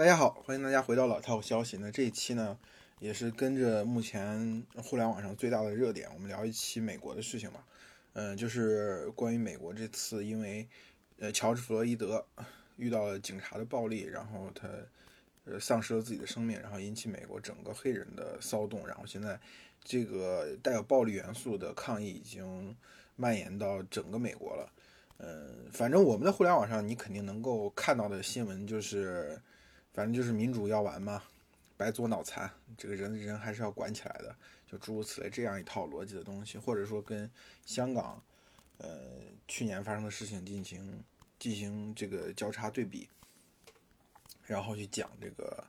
大家好，欢迎大家回到老套消息。那这一期呢，也是跟着目前互联网上最大的热点，我们聊一期美国的事情吧。嗯，就是关于美国这次因为呃乔治弗洛伊德遇到了警察的暴力，然后他呃丧失了自己的生命，然后引起美国整个黑人的骚动，然后现在这个带有暴力元素的抗议已经蔓延到整个美国了。嗯，反正我们的互联网上你肯定能够看到的新闻就是。反正就是民主要完嘛，白左脑残，这个人人还是要管起来的，就诸如此类这样一套逻辑的东西，或者说跟香港，呃，去年发生的事情进行进行这个交叉对比，然后去讲这个，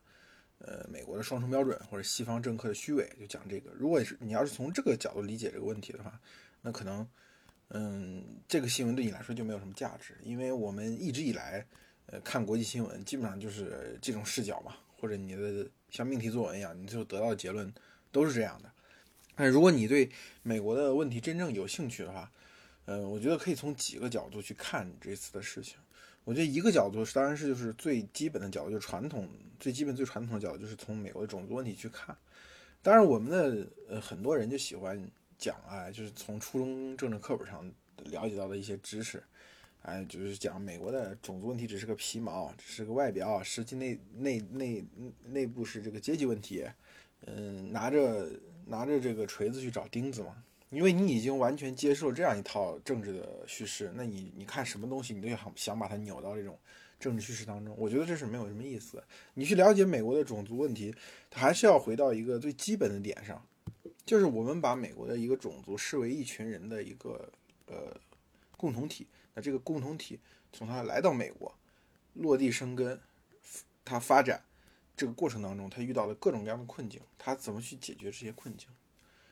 呃，美国的双重标准或者西方政客的虚伪，就讲这个。如果是你要是从这个角度理解这个问题的话，那可能，嗯，这个新闻对你来说就没有什么价值，因为我们一直以来。呃，看国际新闻基本上就是这种视角嘛，或者你的像命题作文一样，你最后得到的结论都是这样的。但如果你对美国的问题真正有兴趣的话，呃，我觉得可以从几个角度去看这次的事情。我觉得一个角度当然是就是最基本的角度，就是传统最基本最传统的角度，就是从美国的种族问题去看。当然，我们的呃很多人就喜欢讲啊，就是从初中政治课本上了解到的一些知识。哎，就是讲美国的种族问题只是个皮毛，只是个外表，实际内内内内部是这个阶级问题。嗯，拿着拿着这个锤子去找钉子嘛，因为你已经完全接受这样一套政治的叙事，那你你看什么东西，你都想想把它扭到这种政治叙事当中，我觉得这是没有什么意思。你去了解美国的种族问题，它还是要回到一个最基本的点上，就是我们把美国的一个种族视为一群人的一个呃共同体。那这个共同体从他来到美国，落地生根，他发展这个过程当中，他遇到了各种各样的困境，他怎么去解决这些困境？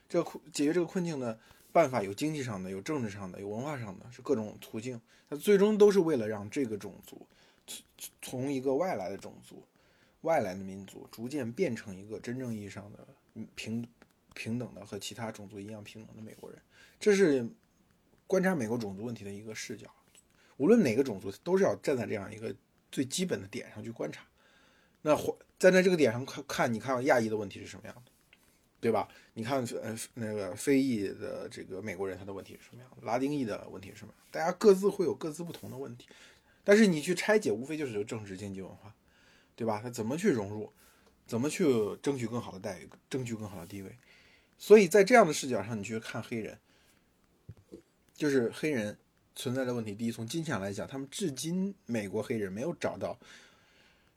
这个困解决这个困境的办法有经济上的，有政治上的，有文化上的，是各种途径。它最终都是为了让这个种族从一个外来的种族、外来的民族，逐渐变成一个真正意义上的平平等的和其他种族一样平等的美国人。这是。观察美国种族问题的一个视角，无论哪个种族，都是要站在这样一个最基本的点上去观察。那站在这个点上看看，你看亚裔的问题是什么样的，对吧？你看呃那个非裔的这个美国人他的问题是什么样的？拉丁裔的问题是什么？大家各自会有各自不同的问题，但是你去拆解，无非就是政治、经济、文化，对吧？他怎么去融入，怎么去争取更好的待遇，争取更好的地位？所以在这样的视角上，你去看黑人。就是黑人存在的问题。第一，从金钱来讲，他们至今美国黑人没有找到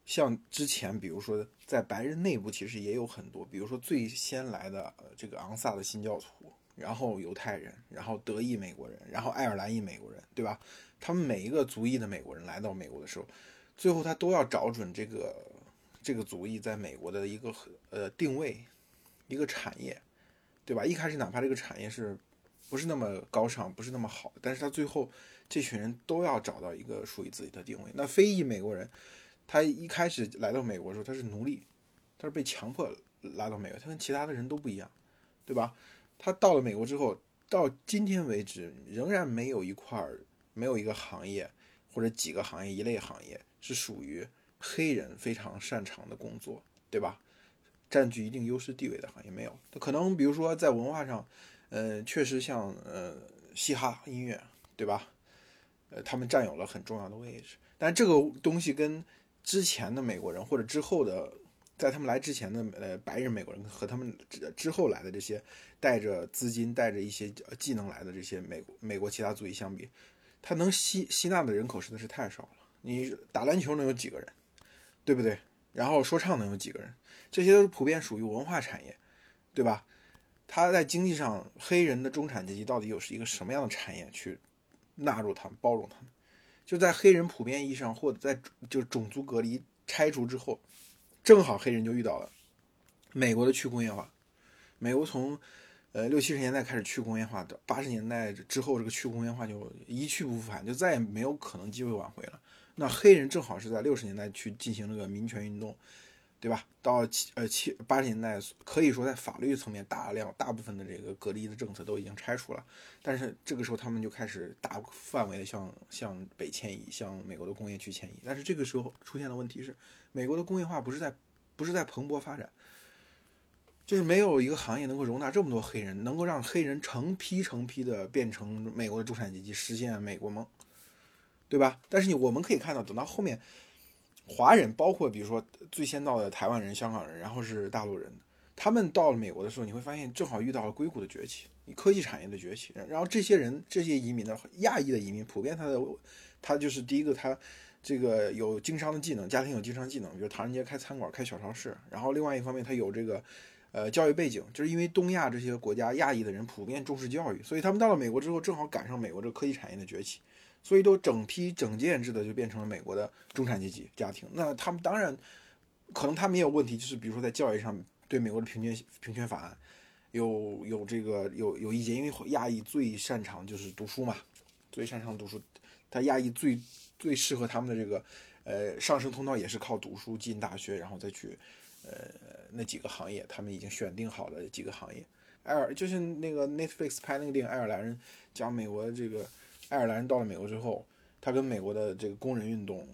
像之前，比如说在白人内部，其实也有很多，比如说最先来的这个昂萨的新教徒，然后犹太人，然后德裔美国人，然后爱尔兰裔美国人，对吧？他们每一个族裔的美国人来到美国的时候，最后他都要找准这个这个族裔在美国的一个呃定位，一个产业，对吧？一开始哪怕这个产业是。不是那么高尚，不是那么好，但是他最后这群人都要找到一个属于自己的定位。那非裔美国人，他一开始来到美国的时候，他是奴隶，他是被强迫来到美国，他跟其他的人都不一样，对吧？他到了美国之后，到今天为止，仍然没有一块儿，没有一个行业或者几个行业一类行业是属于黑人非常擅长的工作，对吧？占据一定优势地位的行业没有。可能比如说在文化上。呃，确实像呃嘻哈音乐，对吧？呃，他们占有了很重要的位置。但这个东西跟之前的美国人或者之后的，在他们来之前的呃白人美国人和他们之之后来的这些带着资金、带着一些技能来的这些美国美国其他族裔相比，他能吸吸纳的人口实在是太少了。你打篮球能有几个人，对不对？然后说唱能有几个人？这些都是普遍属于文化产业，对吧？他在经济上，黑人的中产阶级到底又是一个什么样的产业去纳入他们、包容他们？就在黑人普遍意义上，或者在就种族隔离拆除之后，正好黑人就遇到了美国的去工业化。美国从呃六七十年代开始去工业化的，八十年代之后这个去工业化就一去不复返，就再也没有可能机会挽回了。那黑人正好是在六十年代去进行了个民权运动，对吧？到七呃七八十年代，可以说在法律层面大量大部分的这个隔离的政策都已经拆除了，但是这个时候他们就开始大范围的向向北迁移，向美国的工业区迁移。但是这个时候出现的问题是，美国的工业化不是在不是在蓬勃发展，就是没有一个行业能够容纳这么多黑人，能够让黑人成批成批的变成美国的中产阶级，实现美国梦，对吧？但是你我们可以看到，等到后面。华人包括比如说最先到的台湾人、香港人，然后是大陆人，他们到了美国的时候，你会发现正好遇到了硅谷的崛起，科技产业的崛起。然后这些人、这些移民的亚裔的移民，普遍他的他就是第一个，他这个有经商的技能，家庭有经商技能，比如唐人街开餐馆、开小超市。然后另外一方面，他有这个呃教育背景，就是因为东亚这些国家亚裔的人普遍重视教育，所以他们到了美国之后，正好赶上美国这个科技产业的崛起。所以都整批整件制的就变成了美国的中产阶级家庭。那他们当然可能他们也有问题，就是比如说在教育上对美国的平权平权法案有有这个有有意见，因为亚裔最擅长就是读书嘛，最擅长读书，他亚裔最最适合他们的这个呃上升通道也是靠读书进大学，然后再去呃那几个行业，他们已经选定好了几个行业。爱尔就是那个 Netflix 拍那个电影《爱尔兰人》，讲美国这个。爱尔兰人到了美国之后，他跟美国的这个工人运动，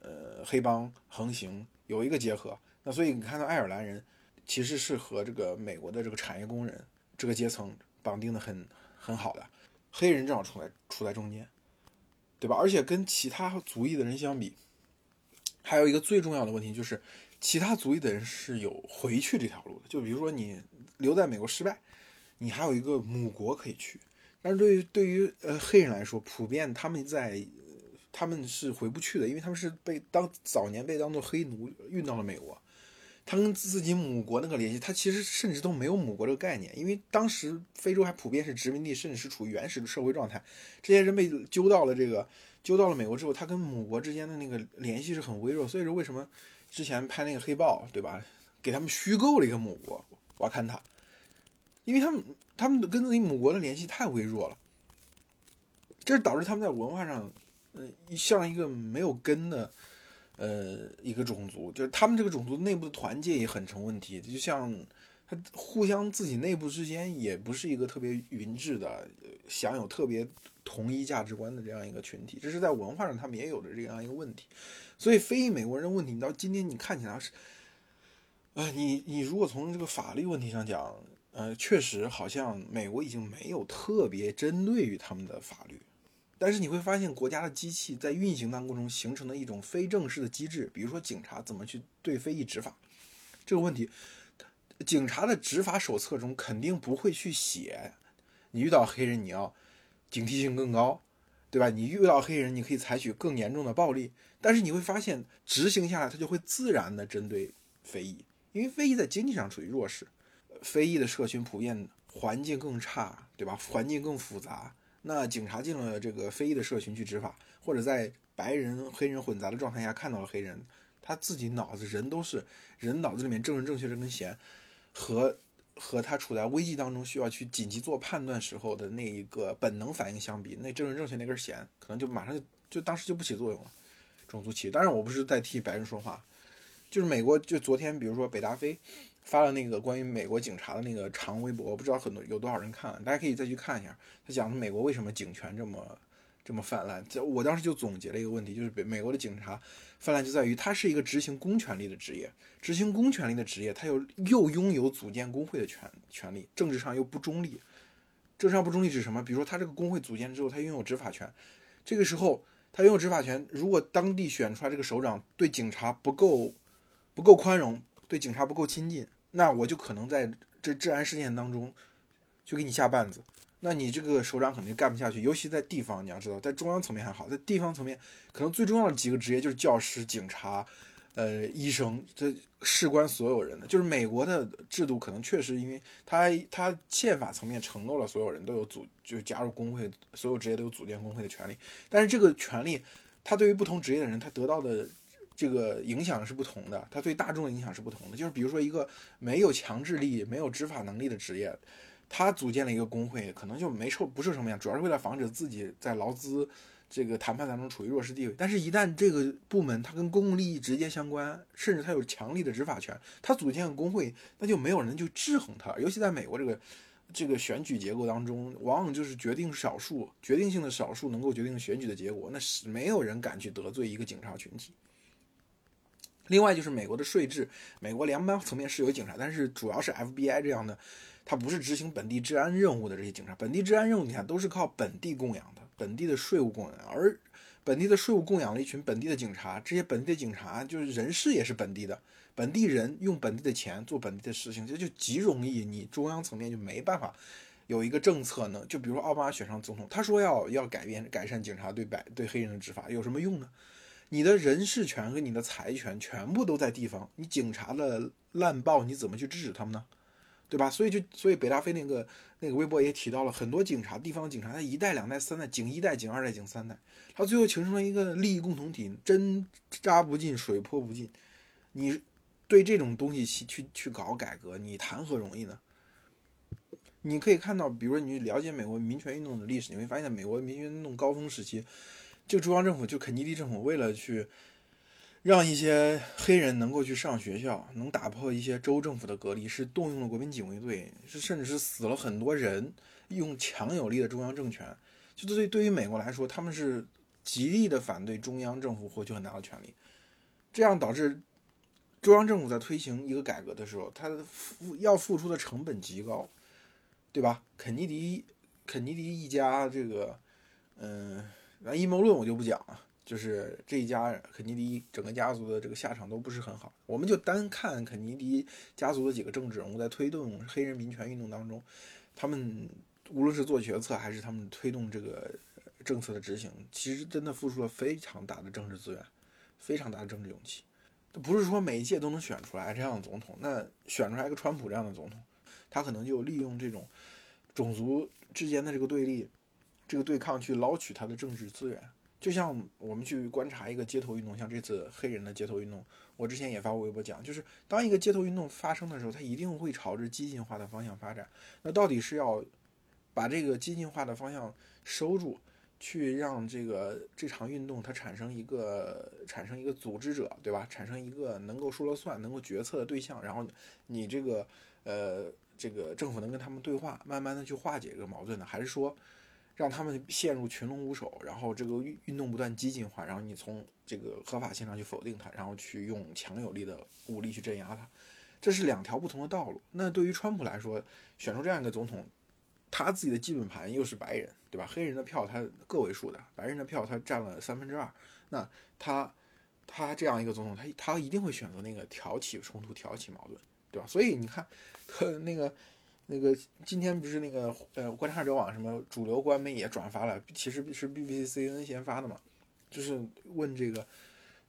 呃，黑帮横行有一个结合。那所以你看到爱尔兰人其实是和这个美国的这个产业工人这个阶层绑定的很很好的，黑人正好处在处在中间，对吧？而且跟其他族裔的人相比，还有一个最重要的问题就是，其他族裔的人是有回去这条路的。就比如说你留在美国失败，你还有一个母国可以去。但是对于对于呃黑人来说，普遍他们在他们是回不去的，因为他们是被当早年被当做黑奴运到了美国，他跟自己母国那个联系，他其实甚至都没有母国这个概念，因为当时非洲还普遍是殖民地，甚至是处于原始的社会状态。这些人被揪到了这个揪到了美国之后，他跟母国之间的那个联系是很微弱，所以说为什么之前拍那个黑豹，对吧？给他们虚构了一个母国瓦坎塔。因为他们他们跟自己母国的联系太微弱了，这是导致他们在文化上，呃，像一个没有根的，呃，一个种族。就是他们这个种族内部的团结也很成问题。就像他互相自己内部之间也不是一个特别匀质的，享有特别同一价值观的这样一个群体。这是在文化上他们也有着这样一个问题。所以非裔美国人的问题，你到今天你看起来是，啊，你你如果从这个法律问题上讲。呃，确实好像美国已经没有特别针对于他们的法律，但是你会发现国家的机器在运行当中形成的一种非正式的机制，比如说警察怎么去对非裔执法这个问题，警察的执法手册中肯定不会去写，你遇到黑人你要警惕性更高，对吧？你遇到黑人你可以采取更严重的暴力，但是你会发现执行下来它就会自然的针对非裔，因为非裔在经济上处于弱势。非裔的社群普遍环境更差，对吧？环境更复杂。那警察进了这个非裔的社群去执法，或者在白人黑人混杂的状态下看到了黑人，他自己脑子人都是人脑子里面正人正确这根弦，和和他处在危机当中需要去紧急做判断时候的那一个本能反应相比，那正人正确那根弦可能就马上就就当时就不起作用了。种族歧视，当然我不是在替白人说话，就是美国就昨天比如说北大飞。发了那个关于美国警察的那个长微博，我不知道很多有多少人看，大家可以再去看一下。他讲的美国为什么警权这么这么泛滥。我当时就总结了一个问题，就是美美国的警察泛滥就在于他是一个执行公权力的职业，执行公权力的职业，他又又拥有组建工会的权权利，政治上又不中立。政治上不中立指什么？比如说他这个工会组建之后，他拥有执法权，这个时候他拥有执法权，如果当地选出来这个首长对警察不够不够宽容。对警察不够亲近，那我就可能在这治安事件当中就给你下绊子。那你这个首长肯定干不下去，尤其在地方，你要知道，在中央层面还好，在地方层面，可能最重要的几个职业就是教师、警察、呃，医生，这事关所有人的。就是美国的制度可能确实，因为他他宪法层面承诺了所有人都有组，就加入工会，所有职业都有组建工会的权利。但是这个权利，他对于不同职业的人，他得到的。这个影响是不同的，它对大众的影响是不同的。就是比如说一个没有强制力、没有执法能力的职业，他组建了一个工会，可能就没受不受什么影响，主要是为了防止自己在劳资这个谈判当中处于弱势地位。但是，一旦这个部门它跟公共利益直接相关，甚至它有强力的执法权，它组建个工会，那就没有人就制衡它。尤其在美国这个这个选举结构当中，往往就是决定少数、决定性的少数能够决定选举的结果，那是没有人敢去得罪一个警察群体。另外就是美国的税制，美国联邦层面是有警察，但是主要是 FBI 这样的，它不是执行本地治安任务的这些警察。本地治安任务你看都是靠本地供养的，本地的税务供养，而本地的税务供养了一群本地的警察，这些本地的警察就是人事也是本地的，本地人用本地的钱做本地的事情，这就极容易你中央层面就没办法有一个政策呢。就比如说奥巴马选上总统，他说要要改变改善警察对白对黑人的执法，有什么用呢？你的人事权和你的财权全部都在地方，你警察的滥暴你怎么去制止他们呢？对吧？所以就所以北大飞那个那个微博也提到了很多警察，地方警察他一代两代三代，警一代警二代警三代，他最后形成了一个利益共同体，针扎不进水泼不进。你对这种东西去去去搞改革，你谈何容易呢？你可以看到，比如说你了解美国民权运动的历史，你会发现美国民权运动高峰时期。就中央政府，就肯尼迪政府，为了去让一些黑人能够去上学校，能打破一些州政府的隔离，是动用了国民警卫队，是甚至是死了很多人，用强有力的中央政权。就对对于美国来说，他们是极力的反对中央政府获取很大的权力，这样导致中央政府在推行一个改革的时候，他付要付出的成本极高，对吧？肯尼迪肯尼迪一家这个，嗯。那阴谋论我就不讲了，就是这一家肯尼迪整个家族的这个下场都不是很好。我们就单看肯尼迪家族的几个政治人物在推动黑人民权运动当中，他们无论是做决策还是他们推动这个政策的执行，其实真的付出了非常大的政治资源，非常大的政治勇气。不是说每一届都能选出来这样的总统，那选出来一个川普这样的总统，他可能就利用这种种族之间的这个对立。这个对抗去捞取他的政治资源，就像我们去观察一个街头运动，像这次黑人的街头运动，我之前也发过微博讲，就是当一个街头运动发生的时候，它一定会朝着激进化的方向发展。那到底是要把这个激进化的方向收住，去让这个这场运动它产生一个产生一个组织者，对吧？产生一个能够说了算、能够决策的对象，然后你这个呃这个政府能跟他们对话，慢慢的去化解这个矛盾呢？还是说？让他们陷入群龙无首，然后这个运运动不断激进化，然后你从这个合法性上去否定它，然后去用强有力的武力去镇压它，这是两条不同的道路。那对于川普来说，选出这样一个总统，他自己的基本盘又是白人，对吧？黑人的票他个位数的，白人的票他占了三分之二。那他他这样一个总统，他他一定会选择那个挑起冲突、挑起矛盾，对吧？所以你看，那个。那个今天不是那个呃，观察者网什么主流官媒也转发了，其实是 BBC、CNN 先发的嘛，就是问这个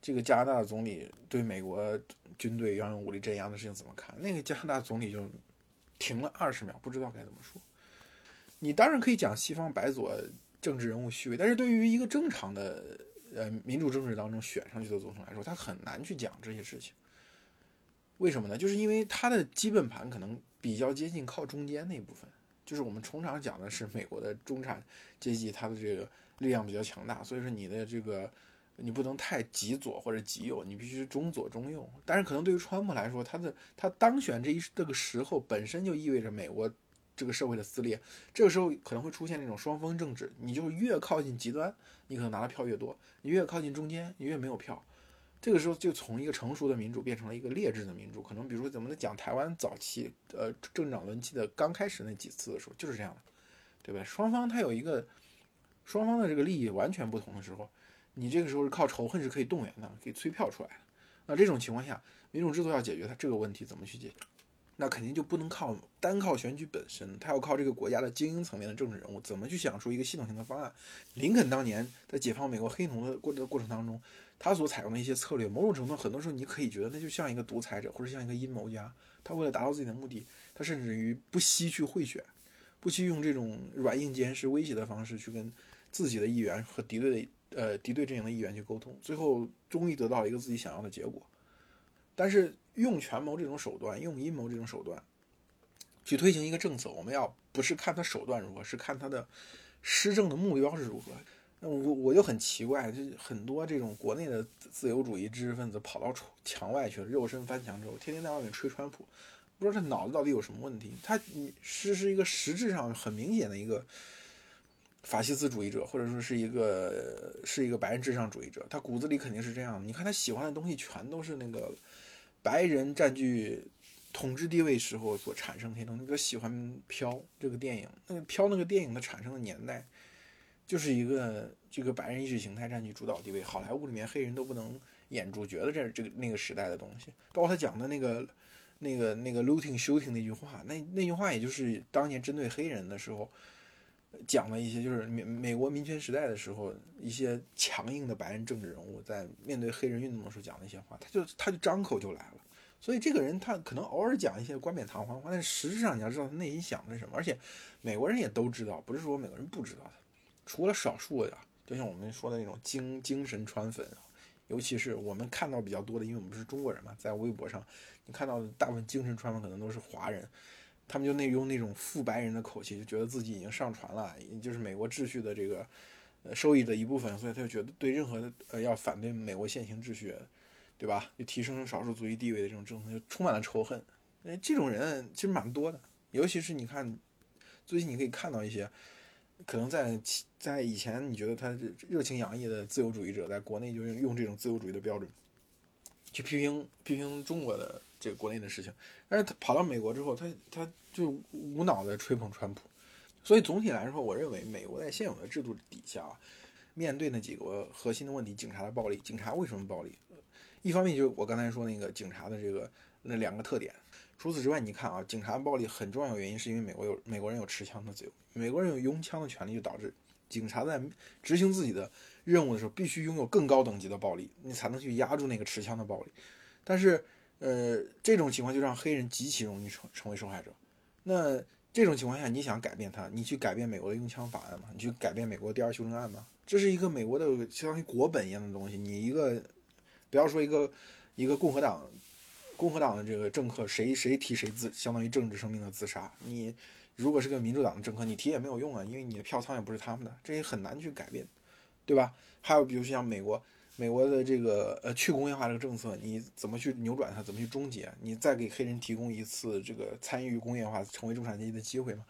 这个加拿大总理对美国军队要用武力镇压的事情怎么看？那个加拿大总理就停了二十秒，不知道该怎么说。你当然可以讲西方白左政治人物虚伪，但是对于一个正常的呃民主政治当中选上去的总统来说，他很难去讲这些事情。为什么呢？就是因为他的基本盘可能。比较接近靠中间那部分，就是我们通常讲的是美国的中产阶级，它的这个力量比较强大，所以说你的这个你不能太极左或者极右，你必须中左中右。但是可能对于川普来说，他的他当选这一这个时候本身就意味着美国这个社会的撕裂，这个时候可能会出现那种双峰政治，你就越靠近极端，你可能拿的票越多；你越靠近中间，你越没有票。这个时候就从一个成熟的民主变成了一个劣质的民主，可能比如说怎么讲台湾早期呃政长轮替的刚开始那几次的时候就是这样的，对不对？双方他有一个双方的这个利益完全不同的时候，你这个时候是靠仇恨是可以动员的，可以催票出来的。那这种情况下，民主制度要解决它这个问题怎么去解决？那肯定就不能靠单靠选举本身，他要靠这个国家的精英层面的政治人物怎么去想出一个系统性的方案。林肯当年在解放美国黑奴的过的过程当中。他所采用的一些策略，某种程度，很多时候你可以觉得那就像一个独裁者，或者像一个阴谋家。他为了达到自己的目的，他甚至于不惜去贿选，不惜用这种软硬兼施、威胁的方式去跟自己的议员和敌对的呃敌对阵营的议员去沟通，最后终于得到了一个自己想要的结果。但是用权谋这种手段，用阴谋这种手段去推行一个政策，我们要不是看他手段如何，是看他的施政的目标是如何。我我就很奇怪，就很多这种国内的自由主义知识分子跑到墙外去了，肉身翻墙之后，天天在外面吹川普，不知道他脑子到底有什么问题。他你是是一个实质上很明显的一个法西斯主义者，或者说是一个是一个白人至上主义者，他骨子里肯定是这样的。你看他喜欢的东西全都是那个白人占据统治地位时候所产生的东西。比如喜欢《飘》这个电影，那个《飘》那个电影的产生的年代。就是一个这个白人意识形态占据主导地位，好莱坞里面黑人都不能演主角的这这个那个时代的东西，包括他讲的那个那个那个 looting shooting 那句话，那那句话也就是当年针对黑人的时候讲了一些，就是美美国民权时代的时候一些强硬的白人政治人物在面对黑人运动的时候讲的一些话，他就他就张口就来了。所以这个人他可能偶尔讲一些冠冕堂皇话，但实质上你要知道他内心想的是什么，而且美国人也都知道，不是说美国人不知道他。除了少数的，就像我们说的那种精精神川粉，尤其是我们看到比较多的，因为我们是中国人嘛，在微博上你看到的大部分精神川粉可能都是华人，他们就那用那种富白人的口气，就觉得自己已经上传了，就是美国秩序的这个呃收益的一部分，所以他就觉得对任何的呃要反对美国现行秩序，对吧？就提升少数族裔地位的这种政策，就充满了仇恨。哎，这种人其实蛮多的，尤其是你看最近你可以看到一些。可能在在以前，你觉得他热情洋溢的自由主义者，在国内就用用这种自由主义的标准去批评批评中国的这个国内的事情，但是他跑到美国之后，他他就无脑的吹捧川普。所以总体来说，我认为美国在现有的制度底下，面对那几个核心的问题，警察的暴力，警察为什么暴力？一方面就是我刚才说那个警察的这个那两个特点。除此之外，你看啊，警察暴力很重要的原因是因为美国有美国人有持枪的自由，美国人有拥枪的权利，就导致警察在执行自己的任务的时候，必须拥有更高等级的暴力，你才能去压住那个持枪的暴力。但是，呃，这种情况就让黑人极其容易成成为受害者。那这种情况下，你想改变它，你去改变美国的拥枪法案吗？你去改变美国第二修正案吗？这是一个美国的相当于国本一样的东西。你一个不要说一个一个共和党。共和党的这个政客，谁谁提谁自相当于政治生命的自杀。你如果是个民主党的政客，你提也没有用啊，因为你的票仓也不是他们的，这也很难去改变，对吧？还有比如像美国，美国的这个呃去工业化这个政策，你怎么去扭转它，怎么去终结？你再给黑人提供一次这个参与工业化、成为中产阶级的机会吗？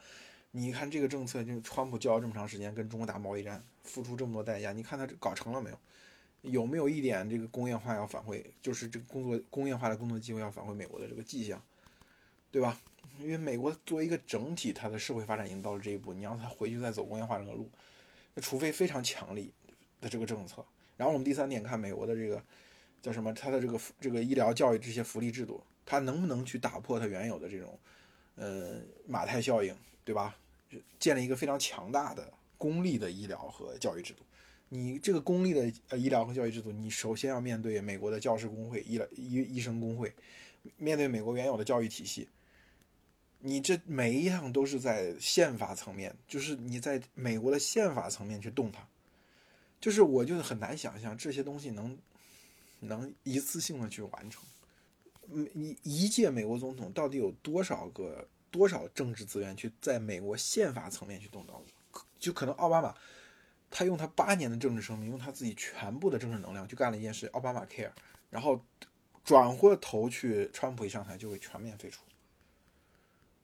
你看这个政策，就川普叫了这么长时间跟中国打贸易战，付出这么多代价，你看他搞成了没有？有没有一点这个工业化要返回，就是这个工作工业化的工作机会要返回美国的这个迹象，对吧？因为美国作为一个整体，它的社会发展已经到了这一步，你让它回去再走工业化这个路，那除非非常强力的这个政策。然后我们第三点看美国的这个叫什么？它的这个这个医疗教育这些福利制度，它能不能去打破它原有的这种呃马太效应，对吧？建立一个非常强大的公立的医疗和教育制度。你这个公立的呃医疗和教育制度，你首先要面对美国的教师工会、医疗医医生工会，面对美国原有的教育体系，你这每一样都是在宪法层面，就是你在美国的宪法层面去动它，就是我就很难想象这些东西能能一次性的去完成。你一届美国总统到底有多少个多少政治资源去在美国宪法层面去动刀子？就可能奥巴马。他用他八年的政治生命，用他自己全部的政治能量去干了一件事，奥巴马 care，然后转过头去，川普一上台就会全面废除。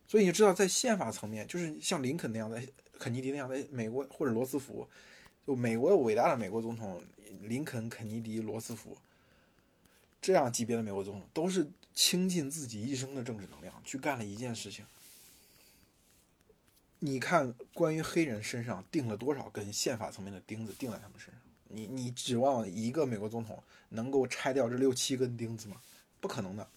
所以你知道，在宪法层面，就是像林肯那样的、肯尼迪那样的美国或者罗斯福，就美国伟大的美国总统林肯、肯尼迪、罗斯福这样级别的美国总统，都是倾尽自己一生的政治能量去干了一件事情。你看，关于黑人身上钉了多少根宪法层面的钉子，钉在他们身上？你你指望一个美国总统能够拆掉这六七根钉子吗？不可能的，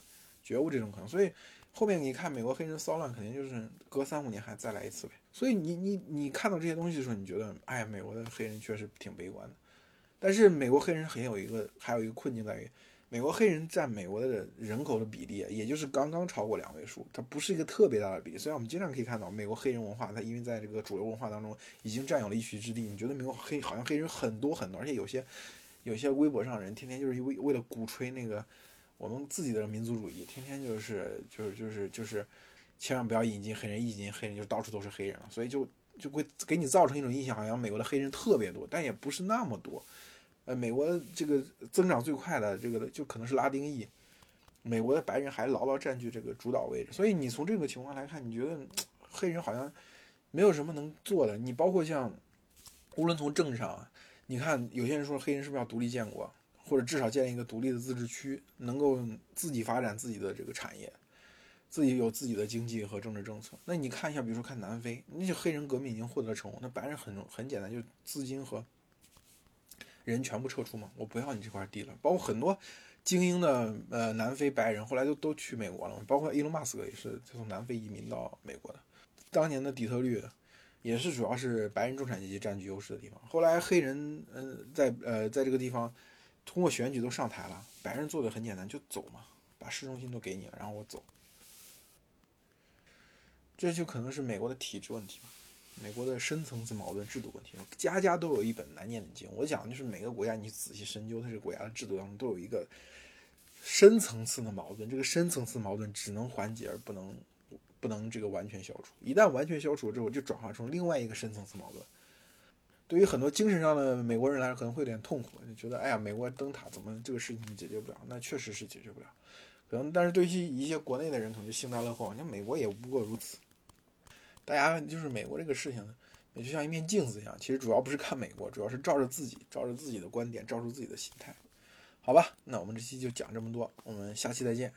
绝无这种可能。所以后面你看美国黑人骚乱，肯定就是隔三五年还再来一次呗。所以你你你看到这些东西的时候，你觉得，哎，美国的黑人确实挺悲观的。但是美国黑人很有一个，还有一个困境在于。美国黑人占美国的人口的比例，也就是刚刚超过两位数，它不是一个特别大的比例。虽然我们经常可以看到美国黑人文化，它因为在这个主流文化当中已经占有了一席之地。你觉得美国黑好像黑人很多很多，而且有些有些微博上人天天就是为为了鼓吹那个我们自己的民族主义，天天就是就是就是就是千万不要引进黑人，一引进黑人就到处都是黑人了。所以就就会给你造成一种印象，好像美国的黑人特别多，但也不是那么多。呃，美国这个增长最快的这个就可能是拉丁裔，美国的白人还牢牢占据这个主导位置。所以你从这个情况来看，你觉得黑人好像没有什么能做的。你包括像，无论从政治上，你看有些人说黑人是不是要独立建国，或者至少建立一个独立的自治区，能够自己发展自己的这个产业。自己有自己的经济和政治政策。那你看一下，比如说看南非，那些黑人革命已经获得了成功，那白人很很简单，就资金和人全部撤出嘛，我不要你这块地了。包括很多精英的呃南非白人，后来都都去美国了。包括伊隆马斯克也是从南非移民到美国的。当年的底特律也是主要是白人中产阶级占据优势的地方。后来黑人嗯在呃在这个地方通过选举都上台了，白人做的很简单，就走嘛，把市中心都给你了，然后我走。这就可能是美国的体制问题吧，美国的深层次矛盾、制度问题。家家都有一本难念的经。我讲就是每个国家，你仔细深究它这个国家的制度当中，都有一个深层次的矛盾。这个深层次矛盾只能缓解，而不能不能这个完全消除。一旦完全消除之后，就转化成另外一个深层次矛盾。对于很多精神上的美国人来说，可能会有点痛苦，就觉得哎呀，美国灯塔怎么这个事情解决不了？那确实是解决不了。可能，但是对于一些国内的人，可能就幸灾乐祸。你看美国也不过如此。大家就是美国这个事情，也就像一面镜子一样。其实主要不是看美国，主要是照着自己，照着自己的观点，照出自己的心态。好吧，那我们这期就讲这么多，我们下期再见。